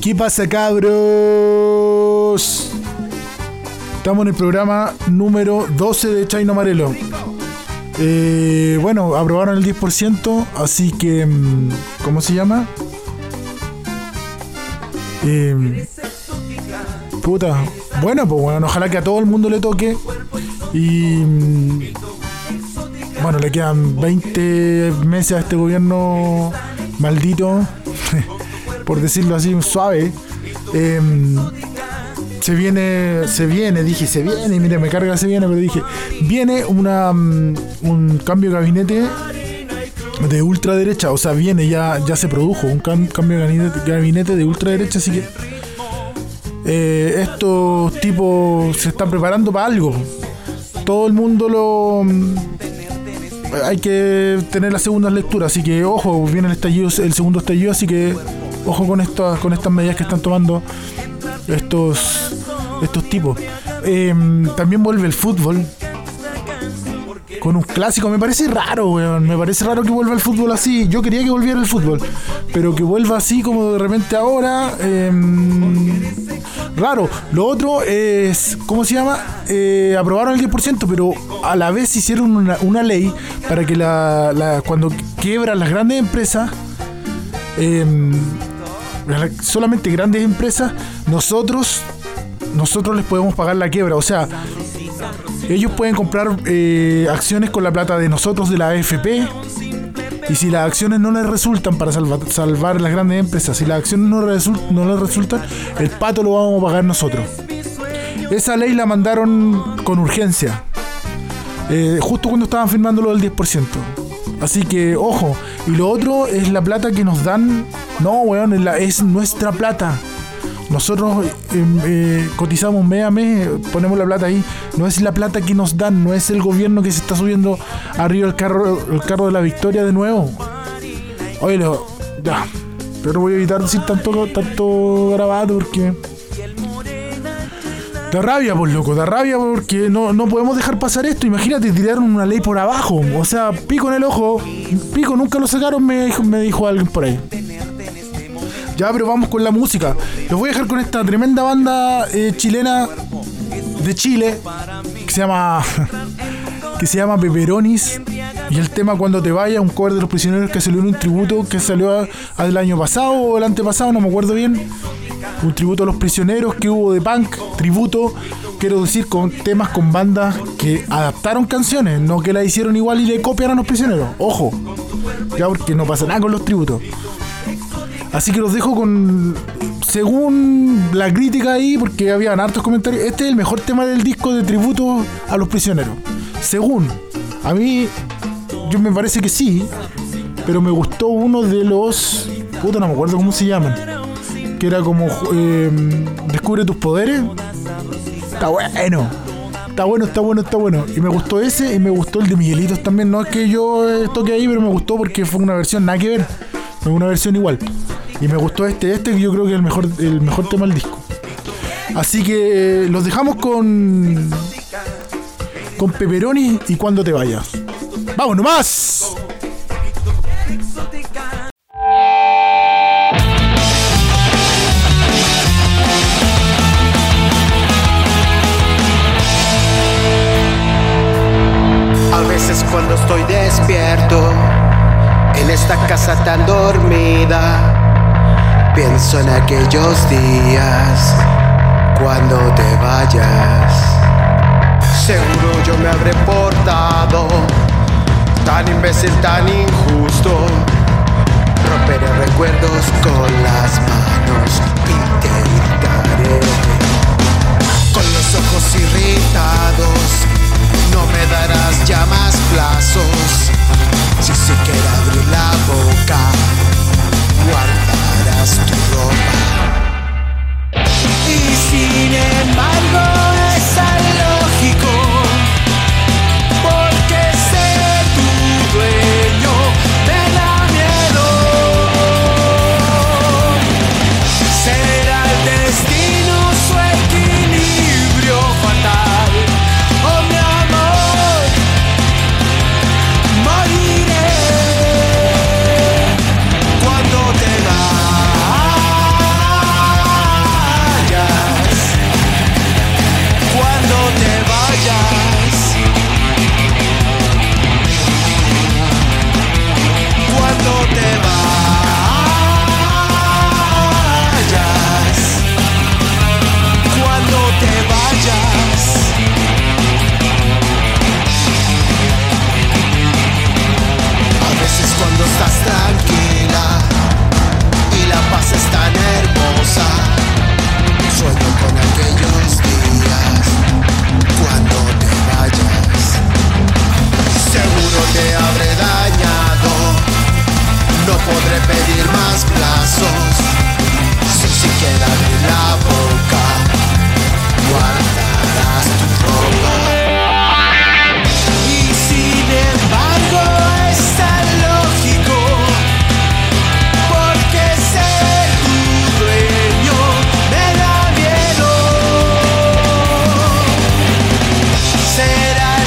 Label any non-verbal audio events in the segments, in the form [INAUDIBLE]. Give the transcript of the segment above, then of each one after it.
¿Qué pasa, cabros? Estamos en el programa número 12 de Chino Amarelo. Eh, bueno, aprobaron el 10%, así que. mm, ¿Cómo se llama? Eh, puta. Bueno, pues bueno, ojalá que a todo el mundo le toque. Y. mm, Bueno, le quedan 20 meses a este gobierno maldito, [LAUGHS] por decirlo así, suave. Em, se viene, se viene, dije, se viene, mire, me carga se viene, pero dije, viene una, mm, un cambio de gabinete de ultraderecha, o sea, viene, ya, ya se produjo un cam- cambio de gabinete, de ultraderecha, así que eh, estos tipos se están preparando para algo. Todo el mundo lo... Hay que tener la segunda lectura, así que ojo, viene el estallido, el segundo estallido, así que ojo con estas, con estas medidas que están tomando estos, estos tipos. Eh, también vuelve el fútbol. Con un clásico, me parece raro, weón. Me parece raro que vuelva el fútbol así. Yo quería que volviera el fútbol. Pero que vuelva así como de repente ahora. eh, raro. Lo otro es, ¿cómo se llama? Eh, aprobaron el 10%, pero a la vez hicieron una, una ley para que la, cuando quiebran las grandes empresas, eh, la- solamente grandes empresas, nosotros, nosotros les podemos pagar la quiebra. O sea, ellos pueden comprar eh, acciones con la plata de nosotros, de la AFP. Y si las acciones no les resultan para salva- salvar las grandes empresas, si las acciones no, resul- no les resultan, el pato lo vamos a pagar nosotros. Esa ley la mandaron con urgencia. eh, justo cuando estaban firmando lo del 10%. Así que, ojo. Y lo otro es la plata que nos dan. No, weón, es, la- es nuestra plata. Nosotros eh, eh, cotizamos mes a mes, ponemos la plata ahí. No es la plata que nos dan, no es el gobierno que se está subiendo arriba el carro, el carro de la victoria de nuevo. Oye, ya. Pero voy a evitar decir tanto, tanto garabato porque. Da rabia, pues loco, da rabia porque no, no podemos dejar pasar esto. Imagínate, tiraron una ley por abajo. O sea, pico en el ojo. Pico, nunca lo sacaron, me dijo, me dijo alguien por ahí. Ya, pero vamos con la música. Los voy a dejar con esta tremenda banda eh, chilena de Chile que se llama [LAUGHS] que se llama Peperonis y el tema Cuando te vayas, un cover de los prisioneros que salió en un tributo que salió al año pasado o el antepasado, no me acuerdo bien. Un tributo a los prisioneros que hubo de punk, tributo, quiero decir, con temas con bandas que adaptaron canciones, no que la hicieron igual y le copiaron a los prisioneros. Ojo, ya porque no pasa nada con los tributos. Así que los dejo con. Según la crítica ahí, porque habían hartos comentarios, este es el mejor tema del disco de tributo a los prisioneros. Según. A mí, yo me parece que sí, pero me gustó uno de los. Puta, no me acuerdo cómo se llaman. Que era como. eh, Descubre tus poderes. Está bueno. Está bueno, está bueno, está bueno. Y me gustó ese y me gustó el de Miguelitos también. No es que yo eh, toque ahí, pero me gustó porque fue una versión nada que ver. Fue una versión igual. Y me gustó este, este que yo creo que es el mejor, el mejor tema del disco. Así que eh, los dejamos con. Con Pepperoni y cuando te vayas. ¡Vamos nomás! A veces cuando estoy despierto en esta casa tan dormida, pienso en aquellos días cuando te vayas. Seguro yo me habré portado tan imbécil, tan injusto. Romperé recuerdos con las manos y te gritaré con los ojos irritados. No me darás ya más plazos. Si siquiera abrir la boca, guardarás Y sin embargo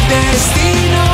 destino.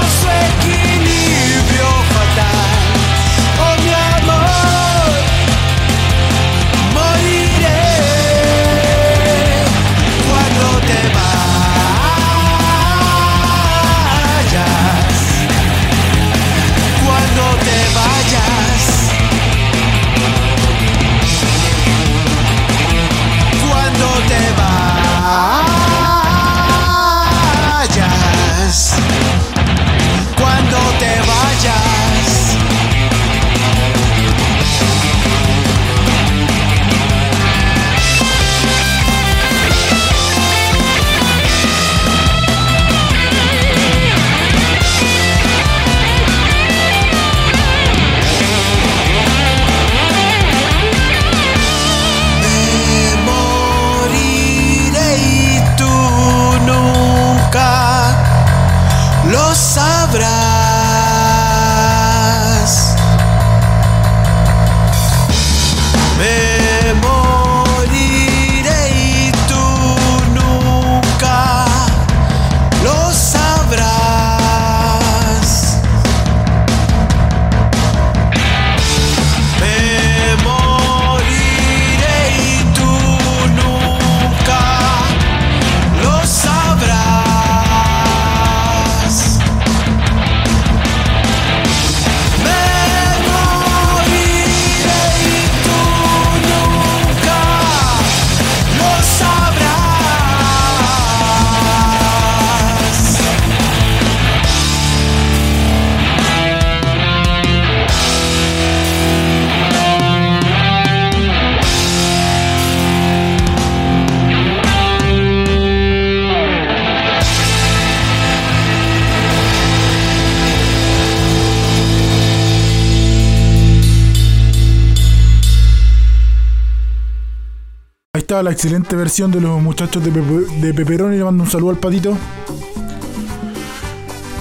La excelente versión de los muchachos de, Pepe, de Le mando un saludo al patito.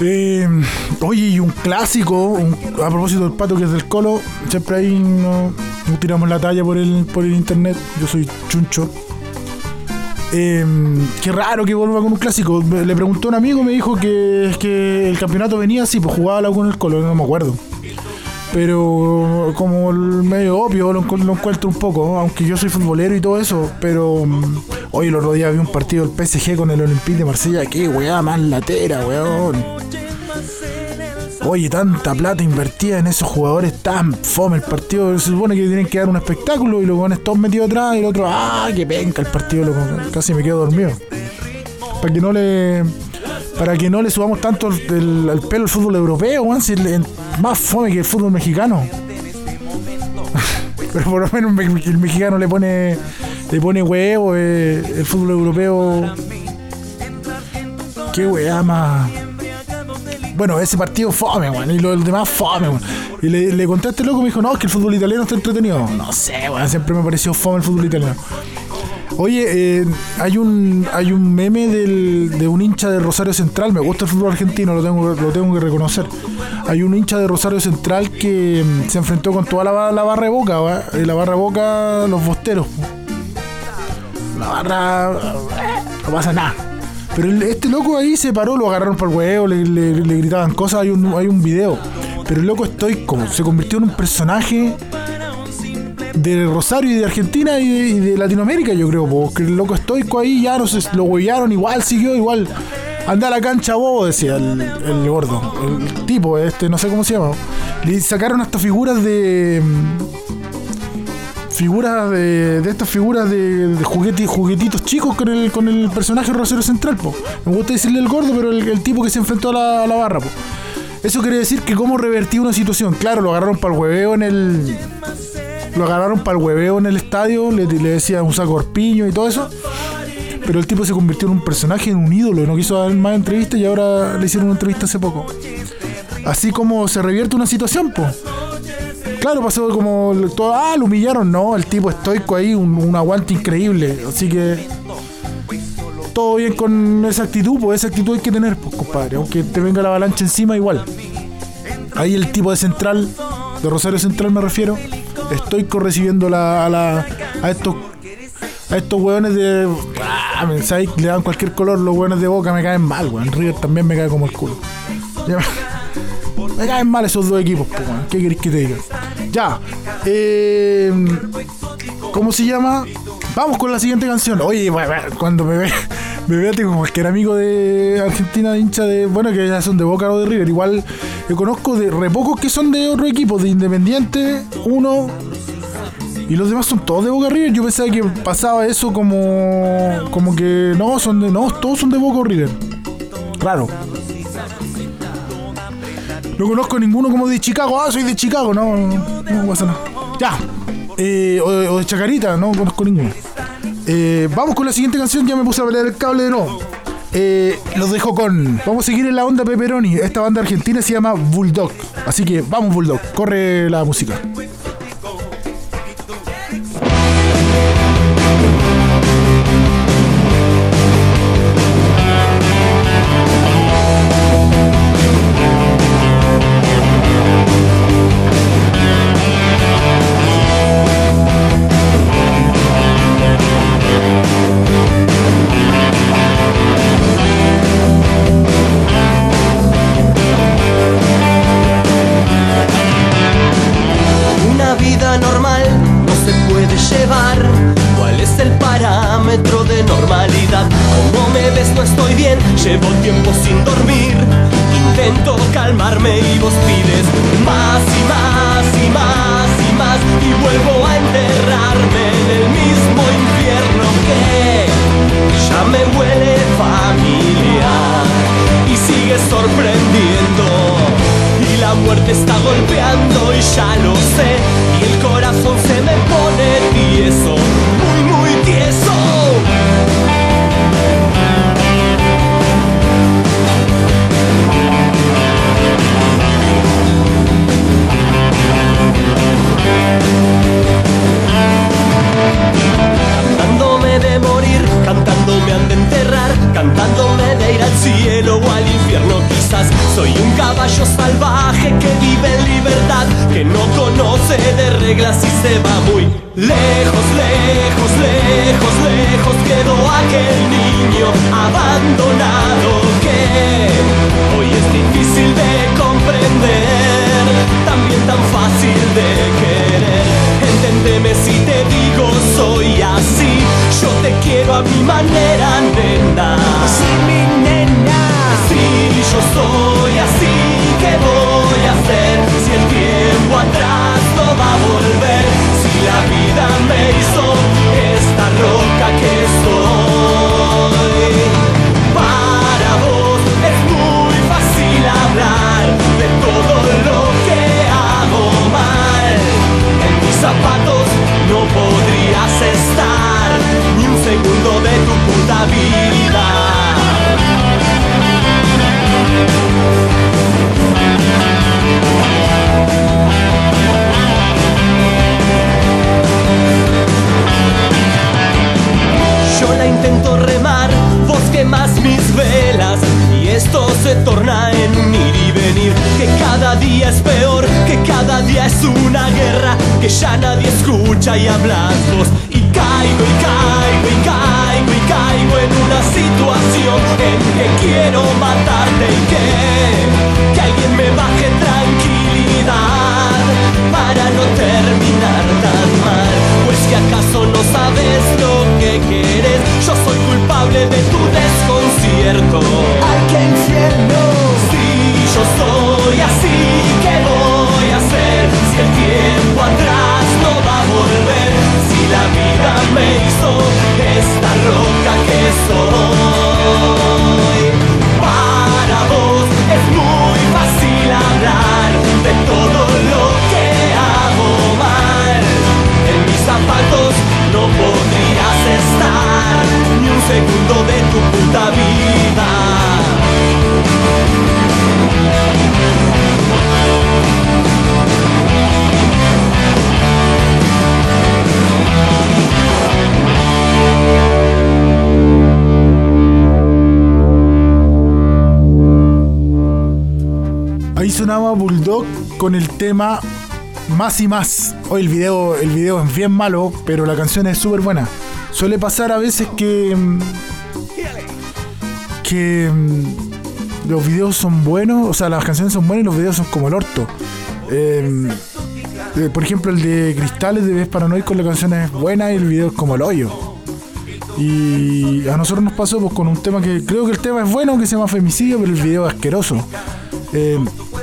Eh, oye, y un clásico, a propósito del pato que es del colo, siempre ahí no, tiramos la talla por el, por el internet. Yo soy chuncho. Eh, qué raro que vuelva con un clásico. Le preguntó un amigo, me dijo que, que el campeonato venía así, pues jugaba con el colo, no me acuerdo. Pero como medio obvio lo, encuentro un poco, aunque yo soy futbolero y todo eso. Pero mm, hoy el otro día vi un partido del PSG con el Olympique de Marsella. Qué weá más latera, weón. Oye, tanta plata invertida en esos jugadores tan fome el partido. Se supone que tienen que dar un espectáculo y los weones todos metidos atrás y el otro, ah, que penca el partido, loco. Casi me quedo dormido. Para que no le para que no le subamos tanto el, pelo al fútbol europeo, más fome que el fútbol mexicano. [LAUGHS] Pero por lo menos el mexicano le pone le pone huevo, eh, el fútbol europeo. Qué weá más. Bueno, ese partido fome, weón, y los demás fome, weón. Y le, le conté a este loco me dijo, no, es que el fútbol italiano está entretenido. No sé, weón, siempre me pareció fome el fútbol italiano. Oye, eh, hay un hay un meme de un hincha de Rosario Central. Me gusta el fútbol argentino, lo tengo, lo tengo que reconocer. Hay un hincha de Rosario Central que mm, se enfrentó con toda la, barra de boca, ¿va? Y la barra de boca, los bosteros. La barra. No pasa nada. Pero este loco ahí se paró, lo agarraron por el huevo, le, gritaban cosas. Hay un, hay un video. Pero el loco estoy como se convirtió en un personaje de Rosario y de Argentina y de, Latinoamérica, yo creo, porque el loco estoico ahí ya no sé, lo huellaron, igual siguió, igual. Anda a la cancha bobo, decía el, gordo, el tipo, este, no sé cómo se llama. Le sacaron hasta figuras de. Figuras de, de estas figuras de, juguetitos chicos con el, con el personaje Rosario Central, po. Me gusta decirle el gordo, pero el, tipo que se enfrentó a la, barra, po. Eso quiere decir que cómo revertí una situación. Claro, lo agarraron para el hueveo en el lo agarraron para el hueveo en el estadio, le, le decían un saco orpiño y todo eso. Pero el tipo se convirtió en un personaje, en un ídolo, no quiso dar más entrevistas y ahora le hicieron una entrevista hace poco. Así como se revierte una situación, pues. Claro, pasó como todo, ah, lo humillaron, no, el tipo estoico ahí, un, aguante increíble. Así que todo bien con esa actitud, pues esa actitud hay que tener, pues compadre, aunque te venga la avalancha encima igual. Ahí el tipo de central, de Rosario Central me refiero, estoy recibiendo la, a, la, a estos a estos hueones de. Ah, Le dan cualquier color, los hueones de boca me caen mal, weón. River también me cae como el culo. Me caen mal esos dos equipos, ¿Qué querés que te diga? Ya. Eh, ¿Cómo se llama? Vamos con la siguiente canción. Oye, cuando me ve, ve como cualquier amigo de Argentina, hincha de. Bueno, que ya son de Boca o de River. Igual yo conozco de re pocos que son de otro equipo, de Independiente, uno. Y los demás son todos de Boca River. Yo pensaba que pasaba eso como. como que no, son de. No, todos son de Boca River. Claro. No conozco ninguno como de Chicago. Ah, soy de Chicago. No, no, pasa nada. Ya. Eh, o, de Chacarita, no conozco ninguno. Eh, vamos con la siguiente canción. Ya me puse a pelear el cable de nuevo. Eh, los dejo con. Vamos a seguir en la onda Pepperoni. Esta banda argentina se llama Bulldog. Así que vamos, Bulldog. Corre la música. Mi manera, con el tema Más y Más. Hoy el video, el video es bien malo, pero la canción es súper buena. Suele pasar a veces que. mm, que. mm, los videos son buenos, o sea, las canciones son buenas y los videos son como el orto. Eh, eh, por ejemplo, el de Cristales de Ves Paranoico, la canción es buena y el video es como el hoyo. Y a nosotros nos pasó pues, con un tema que creo que el tema es bueno, que se llama femicidio, pero el video es asqueroso. Eh,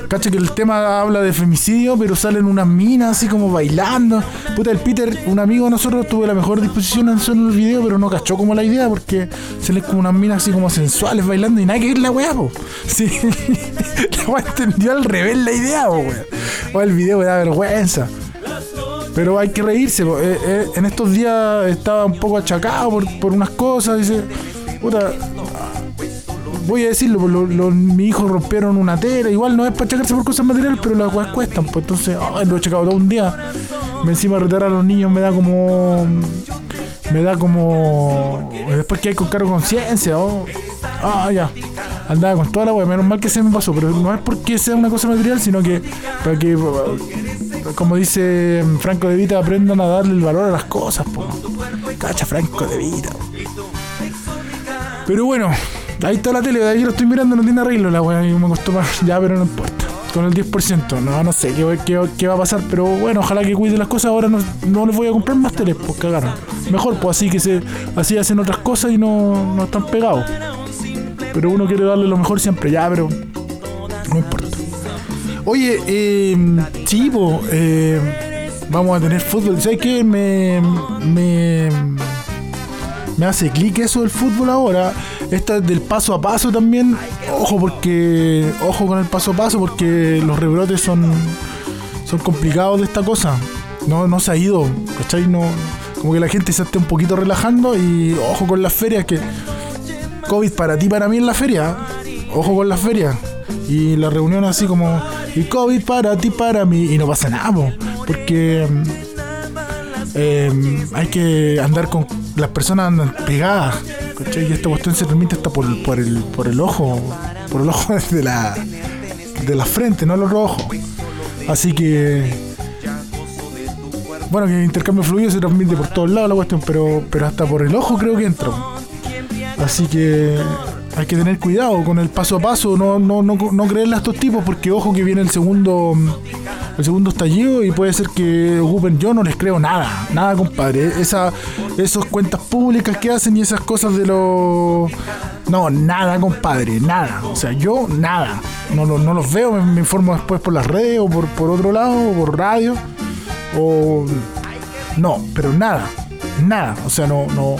cacha que el tema habla de femicidio, pero salen unas minas así como bailando. Puta, el Peter, un amigo de nosotros, tuvo la mejor disposición en el video, pero no cachó como la idea porque salen como unas minas así como sensuales bailando y nada que ver la weá, po. Sí, [LAUGHS] la weá entendió al revés la idea, po, weón. O el video da vergüenza. Pero hay que reírse. po. Eh, eh, en estos días estaba un poco achacado por, por unas cosas. Dice, puta, voy a decirlo, lo- lo- mis hijos rompieron una tela. Igual no es para achacarse por cosas materiales, pero las cosas cuestan. Pues entonces, ay, lo he achacado todo un día. Me encima retar a los niños me da como. Me da como. Después que hay con cargo conciencia. oh. Ah, ya. Andaba con toda la wea. Menos mal que se me pasó. Pero no es porque sea una cosa material, sino que para que como dice Franco de Vita, aprendan a darle el valor a las cosas, po. Cacha Franco de Vita. Pero bueno, ahí está la tele, de ahí lo estoy mirando, no tiene arreglo la weá, y me costó más, [LAUGHS] ya, pero no importa. Con el 10%, no, no sé qué, qué- qué va a pasar, pero bueno, ojalá que cuide las cosas. Ahora no, no les voy a comprar más teles, pues cagaron. Mejor, pues así que se, así hacen otras cosas y no, no están pegados. Pero uno quiere darle lo mejor siempre, ya, pero no importa. Oye, eh, po, eh, vamos a tener fútbol. ¿Sabes qué? Me, me, me hace clic eso del fútbol ahora. Esta del paso a paso también. Ojo porque. Ojo con el paso a paso porque los rebrotes son. son complicados de esta cosa. No, no se ha ido. ¿Cachai? No, como que la gente se está un poquito relajando y ojo con las ferias que. COVID para ti, para mí en la feria. Ojo con las ferias. Y la reunión así como. Y COVID para ti, para mí. Y no pasa nada, po, porque. eh, hay que andar con. Las personas andan pegadas. ¿Cachai? Y esta cuestión se transmite hasta por, por, el, por el ojo. Por el ojo [LAUGHS] de la. De la frente, no el otro ojo. Así que. bueno, que el intercambio fluido se transmite por todos lados la cuestión, pero, pero hasta por el ojo creo que entra. Así que hay que tener cuidado con el paso a paso, no, no, no, no creerle a estos tipos, porque ojo que viene el segundo el segundo estallido y puede ser que ocupen. Yo no les creo nada, nada, compadre. Esa, esas cuentas públicas que hacen y esas cosas de los. No, nada, compadre, nada. O sea, yo nada. No, no, los veo, me, informo después por las redes o por, por otro lado, o por radio. O. No, pero nada, nada. O sea, no, no,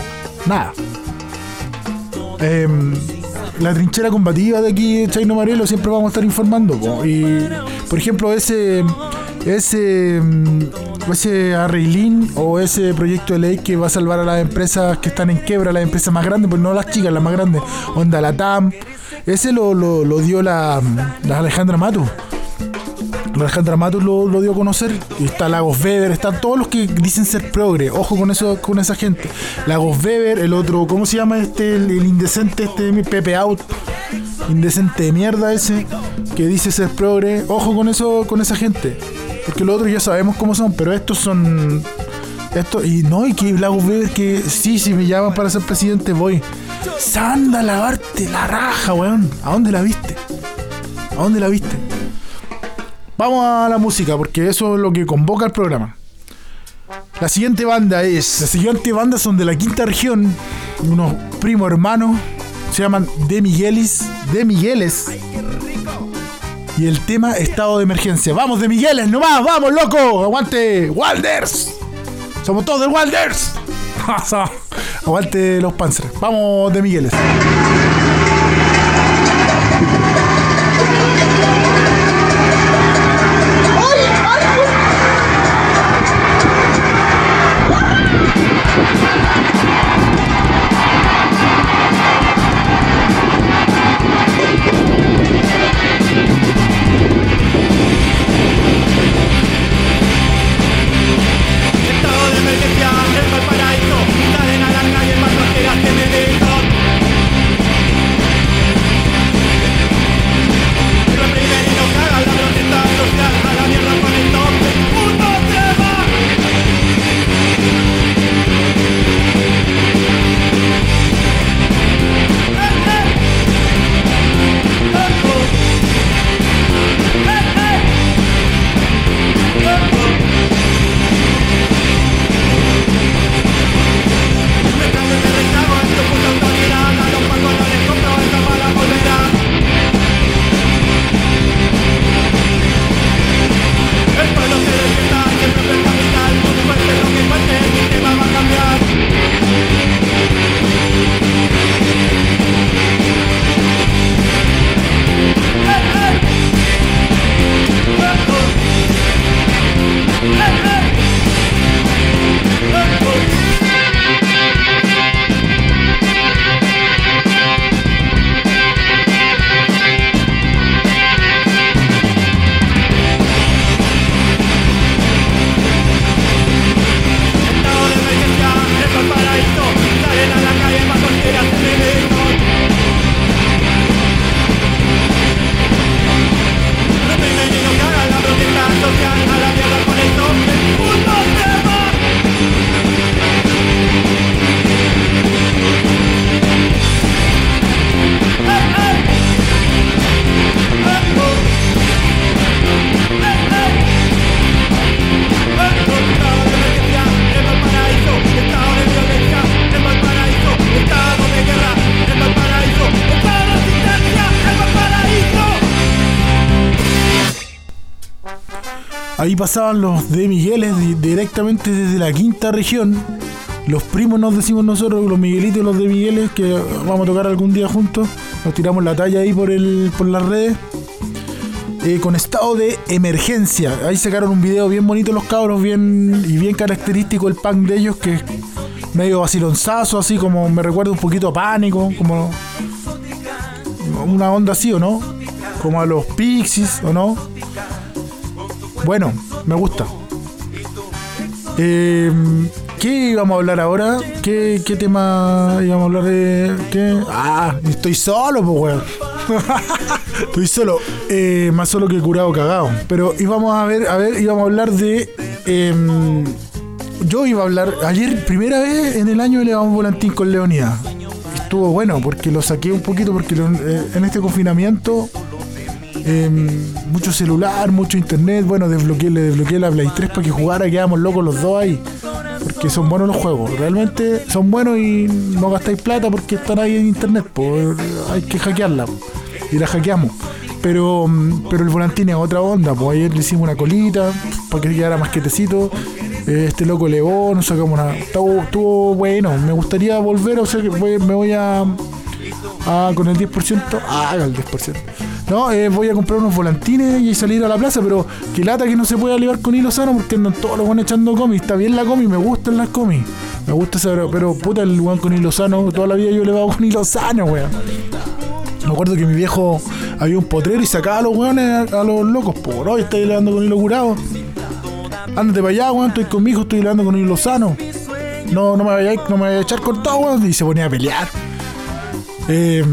nada. Eh, la trinchera combativa de aquí Chaino Marelo siempre vamos a estar informando. Y, por ejemplo, ese ese mm, ese arreglín o ese proyecto de ley que va a salvar a las empresas que están en quiebra, las empresas más grandes, pues no las chicas, las más grandes, onda la TAM, ese lo, lo, dio la, la Alejandra Matu. Alejandra Matus lo, dio a conocer. Y está Lagos Weber, están todos los que dicen ser progre. Ojo con eso, con esa gente. Lagos Weber, el otro, ¿cómo se llama este? El, indecente, este Pepe Out. Indecente de mierda ese, que dice ser progre. Ojo con eso, con esa gente. Porque los otros ya sabemos cómo son, pero estos son. Esto, y no, y que Lagos Weber, que sí, si me llaman para ser presidente, voy. Sanda, lavarte la raja, weón. ¿A dónde la viste? ¿A dónde la viste? Vamos a la música, porque eso es lo que convoca el programa. La siguiente banda es. La siguiente banda son de la quinta región. Unos primos hermanos. Se llaman De Miguelis. De Migueles. Y el tema estado de emergencia. Vamos de Migueles, nomás, vamos, loco. Aguante, Walders. Somos todos de Walders. [LAUGHS] Aguante los Panzer. Vamos de Migueles. Pasaban los de Migueles directamente desde la quinta región. Los primos nos decimos nosotros, los Miguelitos y los de Migueles, que vamos a tocar algún día juntos. Nos tiramos la talla ahí por, el, por las redes. Eh, con estado de emergencia. Ahí sacaron un video bien bonito los cabros, bien y bien característico el punk de ellos, que es medio vacilonzazo, así como me recuerda un poquito a pánico, como una onda así, ¿o no? Como a los Pixies, ¿o no? Bueno, me gusta. Eh, ¿Qué íbamos a hablar ahora? ¿Qué, tema íbamos a hablar de.? ¿Qué? Ah, estoy solo, pues, weón. [LAUGHS] estoy solo. Eh, más solo que curado cagado. Pero íbamos a ver, a ver, íbamos a hablar de. Em, yo iba a hablar. Ayer, primera vez en el año, le damos volantín con Leonidas. Estuvo bueno porque lo saqué un poquito porque lo- eh, en este confinamiento. Eh, mucho celular, mucho internet. Bueno, desbloqueé, le desbloqueé la Play 3 para que jugara. Quedamos locos los dos ahí. Porque son buenos los juegos. Realmente son buenos y no gastáis plata porque están ahí en internet. Pues hay que hackearla. Y la hackeamos. Pero, mm, pero el volantín es otra onda. Pues ayer le hicimos una colita para que quedara más quietecito. Eh, Este loco León, nos sacamos una. Estuvo, bueno. Me gustaría volver, o sea que me voy a. con el 10%. Ah, el 10%. No, eh, voy a comprar unos volantines y salir a la plaza, pero que lata que no se pueda ligar con hilo sano porque andan todos los buenos echando comis. Está bien la comi, me gustan las comis. Me gusta esa, pero puta el weón con hilo sano. Toda la vida yo le hago con hilo sano, weón. Me acuerdo que mi viejo había un potrero y sacaba a los weones a, los locos. Por hoy estoy hilando con hilo curado. Ándate para allá, weón. Estoy con estoy hilando con hilo sano. No, no me vaya, no me vaya a echar cortado, weón. Y se ponía a pelear. Eh,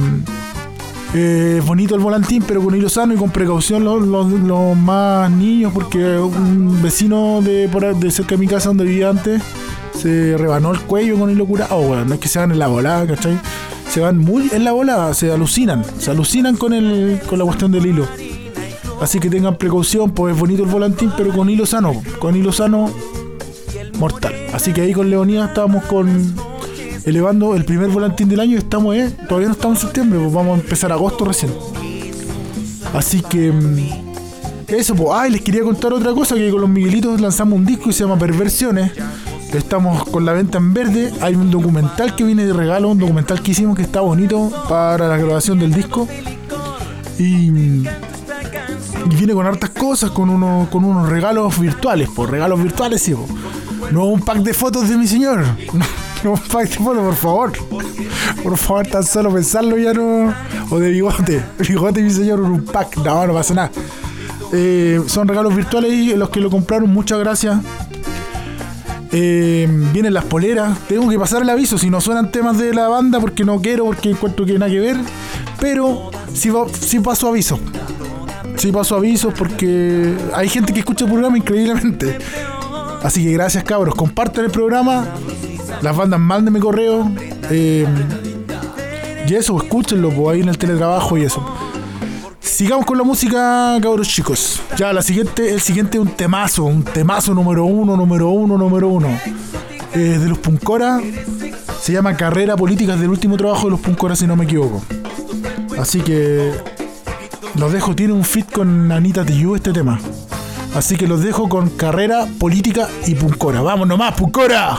eh, bonito el volantín, pero con hilo sano y con precaución los, los- los más niños, porque un vecino de, de cerca de mi casa donde vivía antes se rebanó el cuello con hilo curado, weón. No es que se van en la volada, ¿cachai? Se van muy en la volada, se alucinan, se alucinan con, el, con la cuestión del hilo. Así que tengan precaución, pues es bonito el volantín, pero con hilo sano, con hilo sano mortal. Así que ahí con Leonidas estábamos con elevando el primer volantín del año y estamos, eh, todavía no estamos en septiembre, pues vamos a empezar agosto recién. Así que mm, eso, pues, ay, les quería contar otra cosa, que con los Miguelitos lanzamos un disco y se llama Perversiones. Estamos con la venta en verde. Hay un documental que viene de regalo, un documental que hicimos que está bonito para la grabación del disco. Y, mm, y viene con hartas cosas, con, uno, con unos regalos virtuales, por regalos virtuales, sí, po. No un pack de fotos de mi señor. [LAUGHS] [LAUGHS] Fotos, por favor. Por favor, tan solo pensarlo ya no. O de bigote. Bigote mi señor, un pack. No, no pasa nada. Eh, son regalos virtuales y los que lo compraron, muchas gracias. Eh, vienen las poleras. Tengo que pasar el aviso si no suenan temas de la banda porque no quiero, porque encuentro que nada que ver. Pero sí, va- sí paso aviso. Sí paso avisos porque hay gente que escucha el programa increíblemente. Así que gracias cabros. Compartan el programa. Las bandas mándenme correo. eh, y eso, escúchenlo pues, ahí en el teletrabajo y eso. Sigamos con la música, cabros chicos. Ya, la siguiente, el siguiente es un temazo, un temazo número uno, número uno, número uno. Eh, de los Puncora. Se llama Carrera Política, es del último trabajo de los Puncora, si no me equivoco. Así que los dejo, tiene un fit con Anita Tijoux este tema. Así que los dejo con Carrera Política y Puncora. ¡Vamos nomás, Puncora!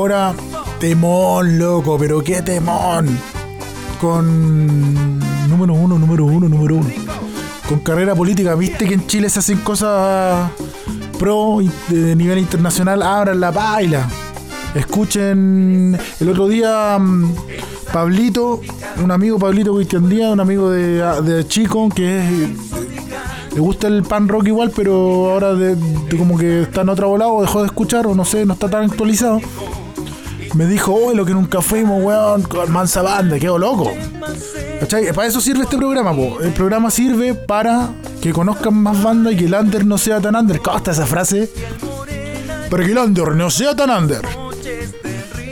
Puncora, temón, loco, pero qué temón. Con número uno, número uno, número uno. Con carrera política, viste que en Chile se hacen cosas pro de nivel internacional, abran la baila. Escuchen el otro día mm, Pablito, un amigo Pablito Cristian Díaz, un amigo de, Chico, que es le gusta el pan rock igual, pero ahora de, como que está en otro volado, dejó de escuchar, o no sé, no está tan actualizado. Me dijo, oh, lo que nunca fuimos, weón, con mansa banda, quedo loco. ¿Cachai? Para eso sirve este programa, po. El programa sirve para que conozcan más bandas y que el under no sea tan under. Costa esa frase. Para que el under no sea tan under.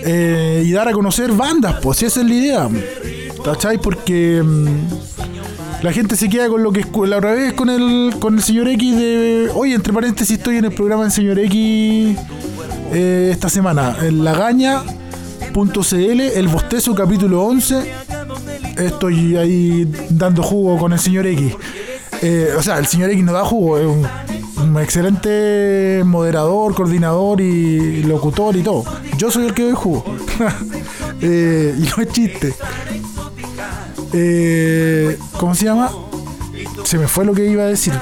Eh, y dar a conocer bandas, pues esa es la idea. ¿Cachai? Porque mm, la gente se queda con lo que la otra vez con el, con el señor X de. Oye, entre paréntesis, estoy en el programa del señor X eh, esta semana. En lagaña.cl, el bostezo capítulo 11. Estoy ahí dando jugo con el señor X. Eh, o sea, el señor X no da jugo, es un, excelente moderador, coordinador y locutor y todo. Yo soy el que doy jugo. [LAUGHS] Eh, y no es chiste. ¿Cómo se llama? Se me fue lo que iba a decir.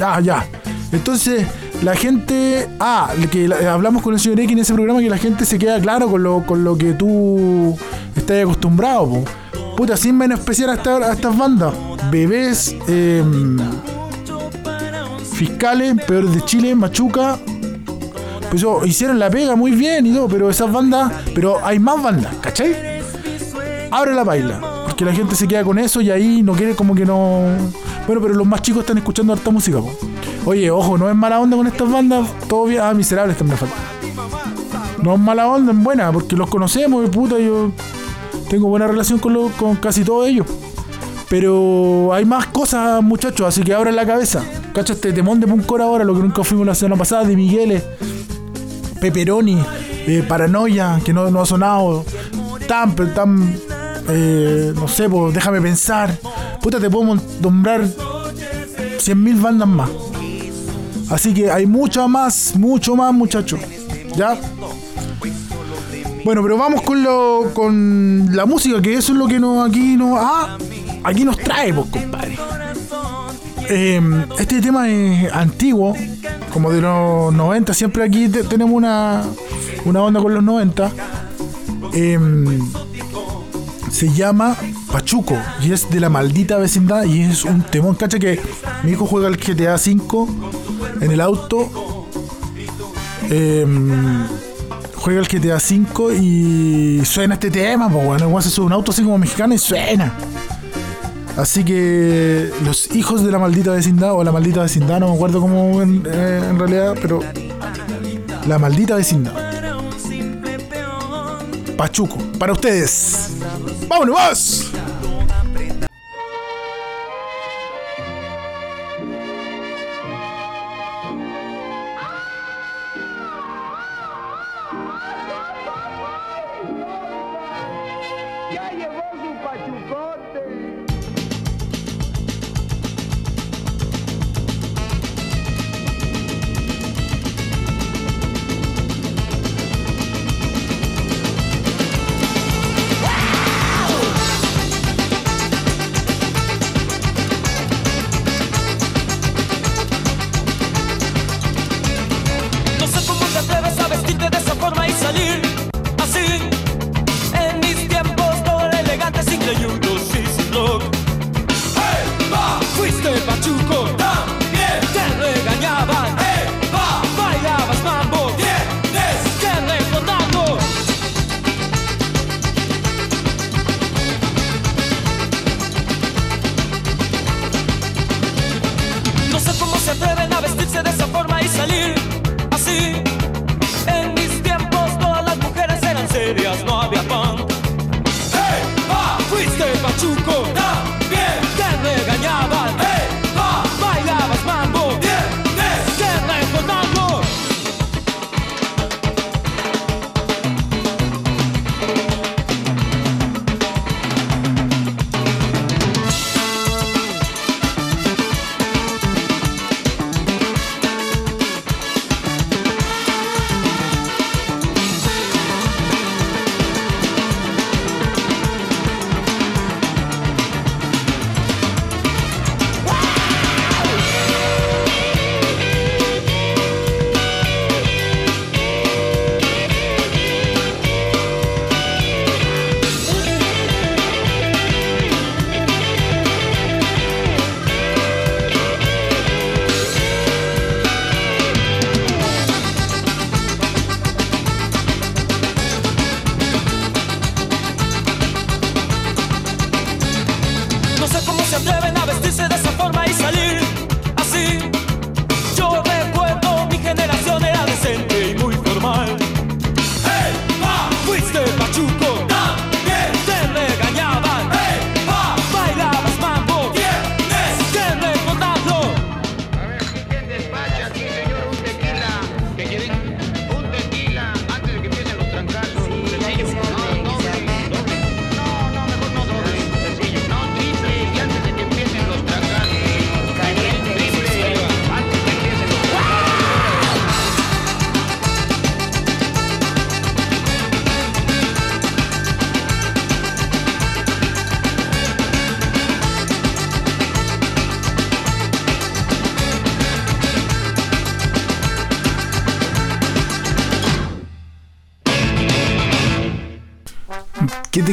Ah, ya. Entonces, la gente. Ah, que hablamos con el señor X en ese programa que la gente se queda claro con lo, con lo que tú estás acostumbrado, Puta, sin menospreciar a, a estas bandas. Bebés, em, fiscales, peores de Chile, Machuca. Pues hicieron la pega muy bien y todo, pero esas bandas. Pero hay más bandas, ¿cachai? Abre la baila. Porque la gente se queda con eso y ahí no quiere como que no. Bueno, pero los más chicos están escuchando harta música, Oye, ojo, no es mala onda con estas bandas. Todo bien. Ah, miserables también falta. No es mala onda, es buena, porque los conocemos, puta, yo tengo buena relación con, con casi todos ellos. Pero hay más cosas, muchachos, así que abran la cabeza. Cacha este temón de Puncor ahora, lo que nunca fuimos la semana pasada, de Migueles, Pepperoni, eh, Paranoia, que no, no ha sonado. Tan, tan, eh, no sé, pues déjame pensar. Puta, te puedo nombrar 100.000 bandas más. Así que hay mucho más, mucho más, muchachos. ¿Ya? Bueno, pero vamos con lo con la música, que eso es lo que nos aquí nos ah, aquí nos trae, pues, compadre. Em, este tema es antiguo, como de los 90, siempre aquí tenemos una una onda con los 90. Em, se llama Pachuco y es de la maldita vecindad y es un temón, cacha que mi hijo juega el GTA V en el auto. Eh, juega el GTA V y suena este tema, pues bueno, igual se sube un auto así como mexicano y suena. Así que los hijos de la maldita vecindad, o la maldita vecindad, no me acuerdo cómo en, eh, en realidad, pero la maldita vecindad. Pachuco, para ustedes. ¡Vámonos!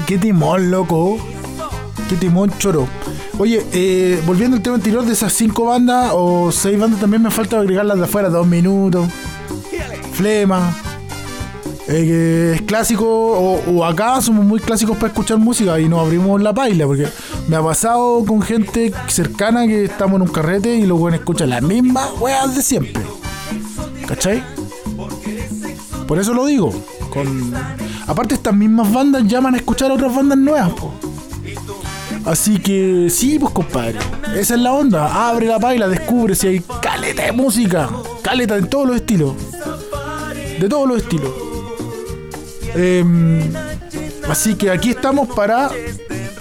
Qué, timón, loco. Qué timón, choro. Oye, eh, volviendo al tema anterior de esas cinco bandas o seis bandas, también me falta agregar las de afuera, dos minutos. Flema. eh, es clásico, o, o acá somos muy clásicos para escuchar música y nos abrimos la paila, porque me ha pasado con gente cercana que estamos en un carrete y los buenos escuchan las mismas weas de siempre. ¿Cachai? Por eso lo digo. Con... Aparte, estas mismas bandas llaman a escuchar a otras bandas nuevas, po. Así que sí, pues compadre. Esa es la onda. Abre la paila, descubre si hay caleta de música. Caleta en todos los estilos. De todos los estilos. Em, así que aquí estamos para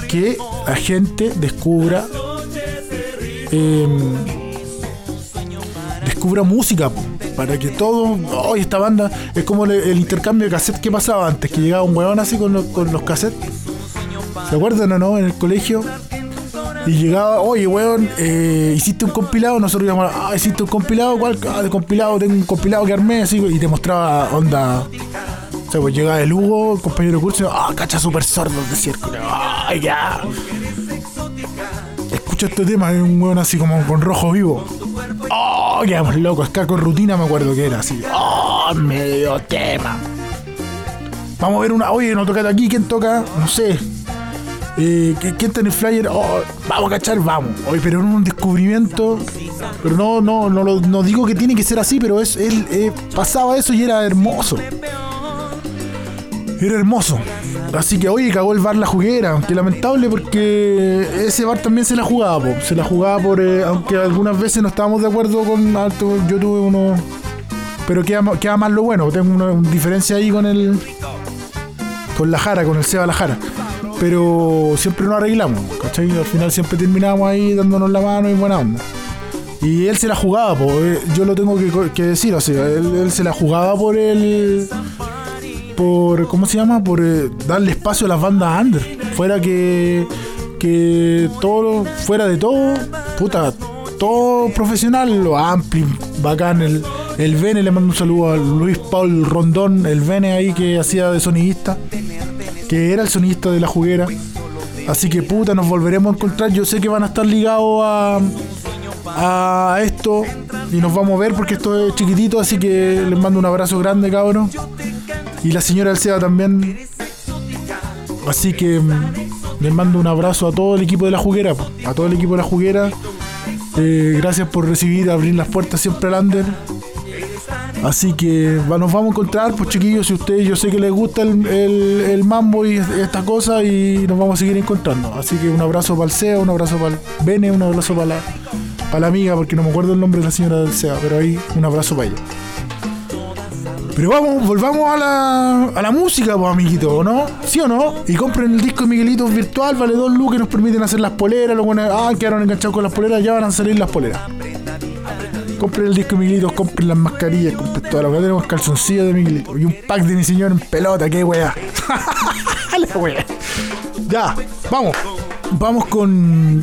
que la gente descubra. em, descubra música. po. Para que todo. Oh, esta banda es como el, intercambio de cassette que pasaba antes. Que llegaba un huevón así con los, cassettes. ¿Se acuerdan o no? En el colegio. Y llegaba, oye, weón, eh, hiciste un compilado. Nosotros íbamos, ah, hiciste un compilado. ¿Cuál? Ah, de compilado, tengo un compilado que armé. Así, y te mostraba onda. O sea, pues llegaba el Hugo, el compañero de curso, ah, cacha super sordo de circo. Ay, ya. Escucha este tema, es un weón así como con rojo vivo. Oh, quedamos locos. Acá con rutina me acuerdo que era así. Oh, medio tema. Vamos a ver una. Oye, no toca aquí. ¿Quién toca? No sé. Eh, ¿qui- ¿Quién está en el flyer? Oh, vamos a cachar, vamos. Oye, pero en un descubrimiento. Pero no, no, no, no digo que tiene que ser así, pero es, él eh, pasaba eso y era hermoso. Era hermoso. Así que, oye, cagó el bar la juguera. Aunque lamentable porque ese bar también se la jugaba, po. Se la jugaba por. eh, aunque algunas veces no estábamos de acuerdo con. alto- Yo tuve uno. Pero queda, queda más lo bueno. Tengo una, diferencia ahí con el. Con la Jara, con el Seba la Jara. Pero siempre nos arreglamos, ¿cachai? Al final siempre terminábamos ahí dándonos la mano y buena onda. Y él se la jugaba, po, eh, yo lo tengo que, que decir, o sea, él se la jugaba por el. Por. ¿cómo se llama? Por eh, darle espacio a las bandas under. Fuera que. que todo. fuera de todo, puta, todo profesional, lo ampli, bacán, el. El Vene le mando un saludo a Luis Paul Rondón, el Vene ahí que hacía de sonidista, que era el sonidista de la juguera. Así que puta, nos volveremos a encontrar. Yo sé que van a estar ligados a, a esto y nos vamos a ver porque esto es chiquitito, así que les mando un abrazo grande, cabrón. Y la señora Alcea también. Así que mm, les mando un abrazo a todo el equipo de la juguera, a todo el equipo de la juguera. Eh, gracias por recibir, abrir las puertas siempre al under. Así que nos vamos a encontrar, pues chiquillos, si ustedes yo sé que les gusta el, mambo y esta cosa y nos vamos a seguir encontrando. Así que un abrazo para el SEA, un abrazo para el Bene, un abrazo para la, para la amiga, porque no me acuerdo el nombre de la señora del SEA, pero ahí un abrazo para ella. Pero vamos, volvamos a la, a la música, pues amiguito, ¿o no? ¿Sí o no? Y compren el disco de Miguelito virtual, vale dos lucas, nos permiten hacer las poleras, los buenos, ah, quedaron enganchados con las poleras, ya van a salir las poleras. Compren el disco de Miguelito, compren las mascarillas, compren toda la weá. Tenemos calzoncillos de Miguelito y un pack de mi señor en pelota, qué. [LAUGHS] La weá. Ya, vamos. Vamos con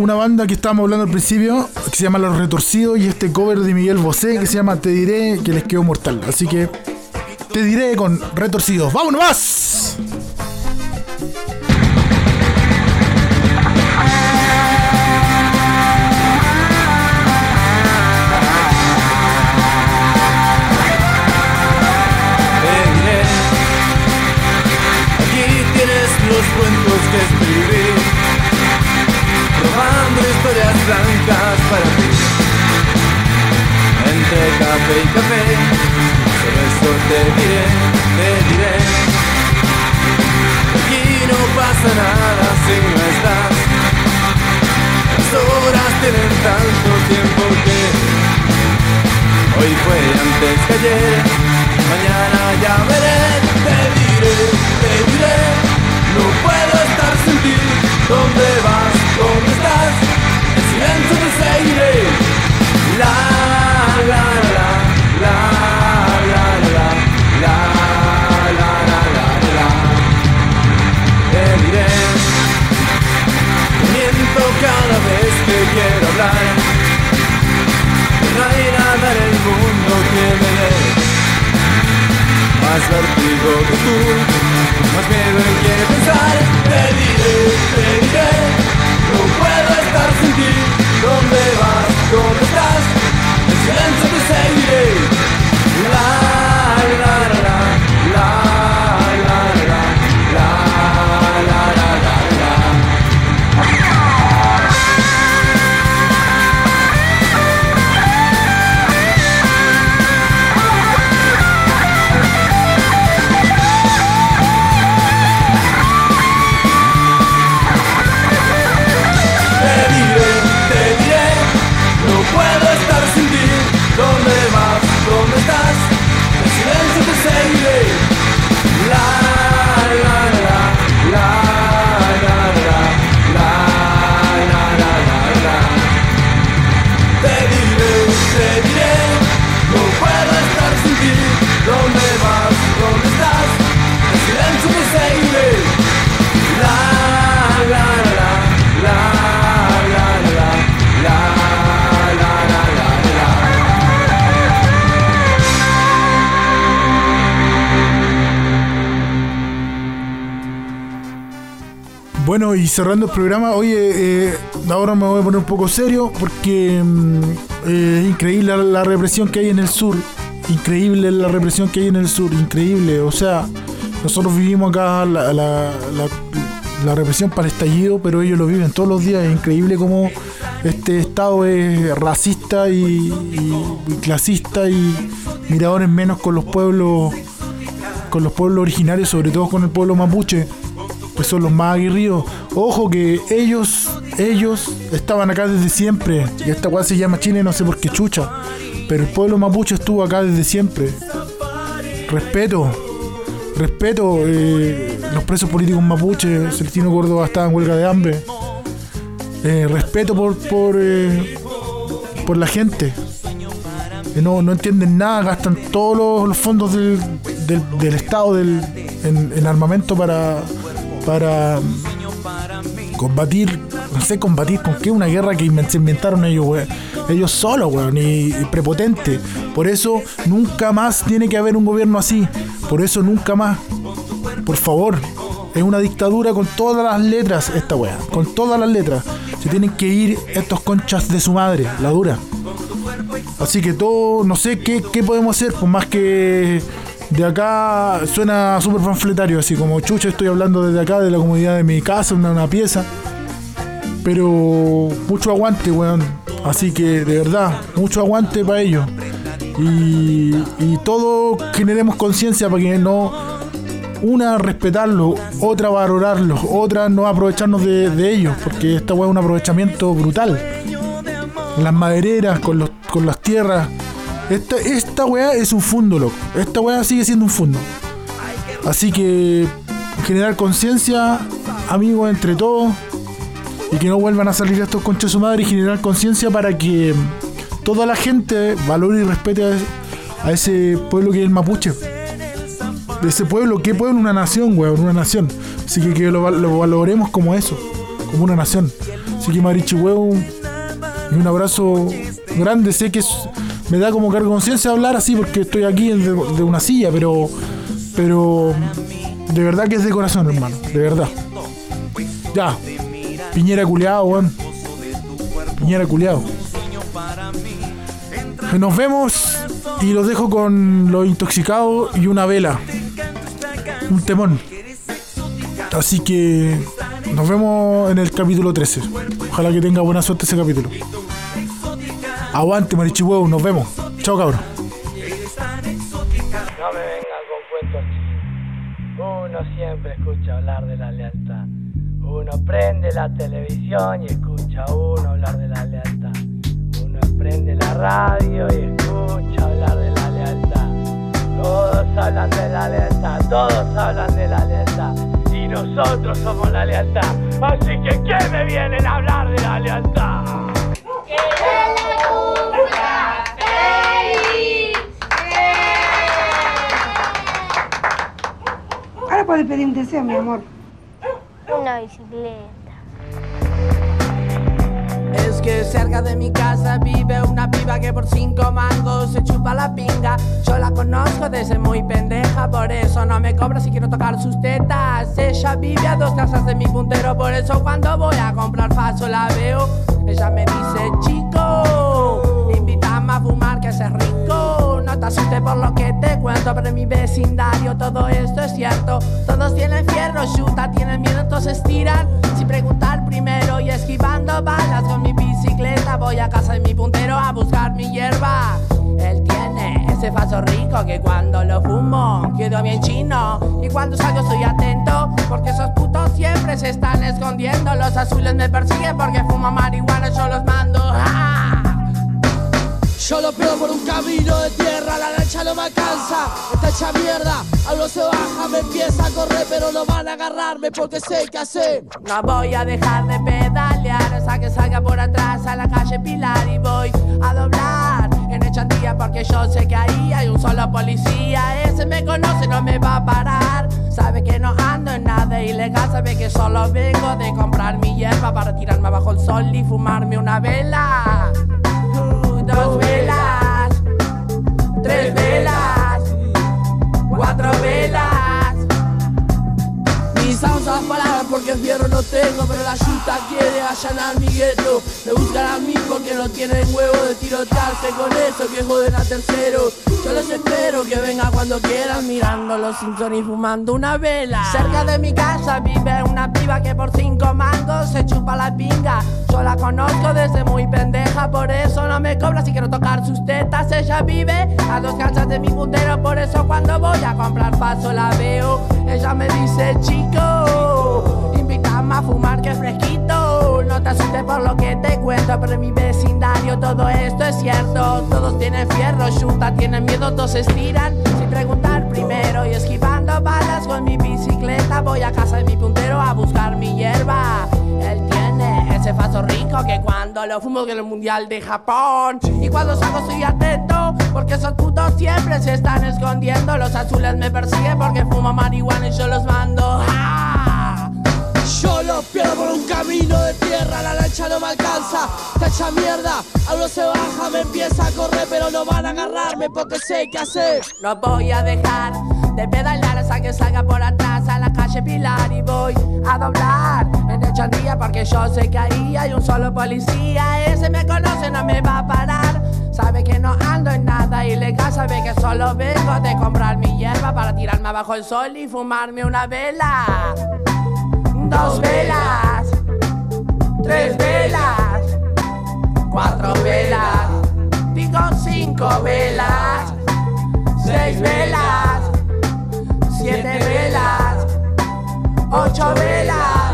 una banda que estábamos hablando al principio, que se llama Los Retorcidos, y este cover de Miguel Bosé que se llama Te diré que les quedó mortal. Así que te diré con Retorcidos. ¡Vámonos más! Para ti. Entre café y café, solo eso te diré, te diré. Aquí no pasa nada si Bueno, y cerrando el programa, oye, eh, ahora me voy a poner un poco serio porque mm, eh, es increíble la, represión que hay en el sur. Increíble la represión que hay en el sur, increíble. O sea, nosotros vivimos acá la, la- la- la represión para el estallido, pero ellos lo viven todos los días. Es increíble cómo este estado es racista y- y clasista y miradores menos con los pueblos con los pueblos originarios, sobre todo con el pueblo mapuche, que son los más aguerridos. Ojo que ellos, ellos estaban acá desde siempre. Y esta weá se llama Chile, no sé por qué chucha. Pero el pueblo mapuche estuvo acá desde siempre. Respeto. Respeto. eh, los presos políticos mapuche, Celestino Córdoba estaba en huelga de hambre. Eh, respeto por, por, eh, por la gente. No, no entienden nada, gastan todos los, fondos del, del, Estado del, en armamento para, para combatir, no sé, combatir con qué, una guerra que se inventaron ellos, weón. Ellos solos, weón, y, y prepotente. Por eso nunca más tiene que haber un gobierno así. Por eso nunca más. Por favor. Es una dictadura con todas las letras esta weá. Con todas las letras. Se tienen que ir estos conchas de su madre, la dura. Así que todo, no sé qué, qué podemos hacer, pues más que de acá suena súper panfletario, así como chucha, estoy hablando desde acá, de la comunidad de mi casa, una, una pieza. Pero mucho aguante, weón. Así que de verdad, mucho aguante para ellos. Y, y todo generemos conciencia para que no, una, respetarlo, otra, valorarlo, otra, no aprovecharnos de, de ellos, porque esta weá es un aprovechamiento brutal las madereras, con, los, con las tierras. Esta, esta weá es un fundo, loco. Esta weá sigue siendo un fundo. Así que generar conciencia, amigos, entre todos. Y que no vuelvan a salir estos conchas de su madre y generar conciencia para que toda la gente valore y respete a, ese pueblo que es el mapuche. De ese pueblo, ¿qué pueblo? Una nación, weón, una nación. Así que que lo valoremos como eso, como una nación. Así que Marichi, weón, y un abrazo grande. Sé que es- me da como cargo conciencia hablar así porque estoy aquí de, de una silla, pero. Pero. De verdad que es de corazón, hermano. De verdad. Ya. Piñera culeado, weón. Piñera culeado. Nos vemos y los dejo con los intoxicados y una vela. Un temón. Así que nos vemos en el capítulo 13. Ojalá que tenga buena suerte ese capítulo. Aguante, Marichihuevo, nos vemos. Chao, cabrón. No me vengan con cuentos chinos. Uno siempre escucha hablar de la lealtad. Uno prende la televisión y escucha a uno hablar de la lealtad. Uno prende la radio y escucha hablar de la lealtad. Todos hablan de la lealtad, todos hablan de la lealtad. Y nosotros somos la lealtad. Así que, ¿qué me vienen a hablar de la lealtad? Puedes pedir un deseo, mi amor. Una bicicleta. Es que cerca de mi casa vive una piba que por cinco mangos se chupa la pinga. Yo la conozco desde muy pendeja, por eso no me cobra si quiero tocar sus tetas. Ella vive a dos casas de mi puntero, por eso cuando voy a comprar faso la veo. Ella me dice, chico, invítame a fumar que es rico. No te asustes por lo que te cuento, pero en mi vecindario todo esto es cierto. Todos tienen fierro, chuta, tienen miedo, entonces tiran sin preguntar primero y esquivando balas con mi bicicleta. Voy a casa de mi puntero a buscar mi hierba. Él tiene ese faso rico que cuando lo fumo quedo bien chino. Y cuando salgo estoy atento porque esos putos siempre se están escondiendo. Los azules me persiguen porque fumo marihuana, yo los mando. ¡Ah! Yo lo pido por un camino de tierra, la lancha no me alcanza, está hecha mierda, algo se baja, me empieza a correr, pero no van a agarrarme porque sé qué hacer. No voy a dejar de pedalear hasta que salga por atrás a la calle Pilar y voy a doblar en Echandía porque yo sé que ahí hay un solo policía. Ese me conoce, no me va a parar. Sabe que no ando en nada ilegal, sabe que solo vengo de comprar mi hierba para tirarme bajo el sol y fumarme una vela. Tres velas, cuatro velas. Mi Empezamos a parar porque fierro no tengo, pero la yuta quiere allanar mi gueto. Me buscan a mí porque no tienen huevo de tirotearse con eso que joden a tercero. Yo los espero que venga cuando quieran mirando los Simpsons y fumando una vela. Cerca de mi casa vive una piba que por cinco mangos se chupa la pinga. Yo la conozco desde muy pendeja, por eso no me cobra si quiero tocar sus tetas. Ella vive a dos casas de mi puntero, por eso cuando voy a comprar paso la veo. Ella me dice, chico, invítame a fumar que fresquito. No te asustes por lo que te cuento, pero en mi vecindario todo esto es cierto. Todos tienen fierro, chuta, tienen miedo, todos estiran sin preguntar primero. Y esquivando balas con mi bicicleta, voy a casa de mi puntero a buscar mi hierba. Él tiene ese faso rico que cuando lo fumo en el mundial de Japón. Y cuando salgo estoy atento, porque esos putos siempre se están escondiendo. Los azules me persiguen porque fumo marihuana y yo los mando. ¡Ah! Yo los pierdo por un camino de tierra, la lancha no me alcanza, está hecha mierda, algo se baja, me empieza a correr, pero no van a agarrarme porque sé qué hacer. No voy a dejar de pedalar hasta que salga por atrás a la calle Pilar y voy a doblar en el chandía porque yo sé que ahí hay un solo policía, ese me conoce, no me va a parar. Sabe que no ando en nada ilegal, sabe que solo vengo de comprar mi hierba para tirarme abajo el sol y fumarme una vela dos velas, tres velas, cuatro velas, digo cinco velas, seis velas, siete velas, ocho velas.